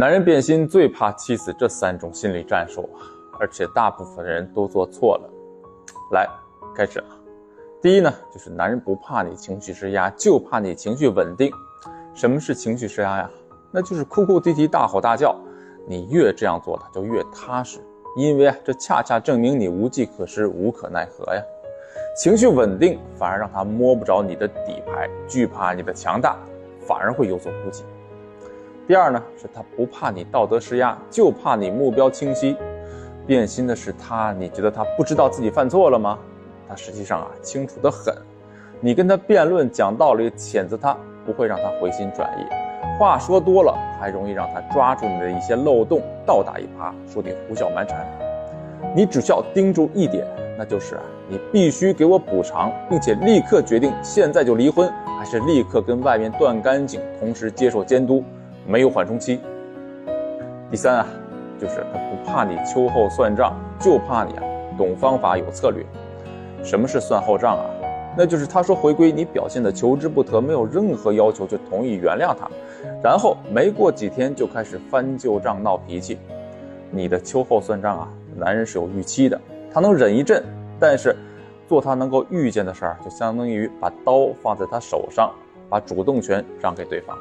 男人变心最怕妻子这三种心理战术，而且大部分人都做错了。来，开始了。第一呢，就是男人不怕你情绪施压，就怕你情绪稳定。什么是情绪施压呀？那就是哭哭啼啼、大吼大叫。你越这样做，他就越踏实，因为啊，这恰恰证明你无计可施、无可奈何呀。情绪稳定，反而让他摸不着你的底牌，惧怕你的强大，反而会有所顾忌。第二呢，是他不怕你道德施压，就怕你目标清晰。变心的是他，你觉得他不知道自己犯错了吗？他实际上啊，清楚的很。你跟他辩论、讲道理、谴责他，不会让他回心转意。话说多了，还容易让他抓住你的一些漏洞，倒打一耙，说你胡搅蛮缠。你只需要盯住一点，那就是你必须给我补偿，并且立刻决定现在就离婚，还是立刻跟外面断干净，同时接受监督，没有缓冲期。第三啊，就是他不怕你秋后算账，就怕你啊懂方法、有策略。什么是算后账啊？那就是他说回归，你表现的求之不得，没有任何要求就同意原谅他，然后没过几天就开始翻旧账、闹脾气。你的秋后算账啊，男人是有预期的，他能忍一阵，但是做他能够预见的事儿，就相当于把刀放在他手上，把主动权让给对方。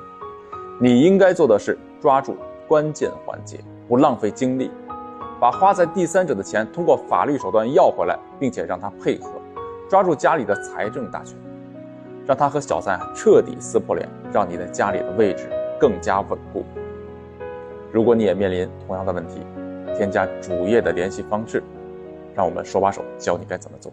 你应该做的是抓住关键环节，不浪费精力。把花在第三者的钱通过法律手段要回来，并且让他配合，抓住家里的财政大权，让他和小三彻底撕破脸，让你在家里的位置更加稳固。如果你也面临同样的问题，添加主页的联系方式，让我们手把手教你该怎么做。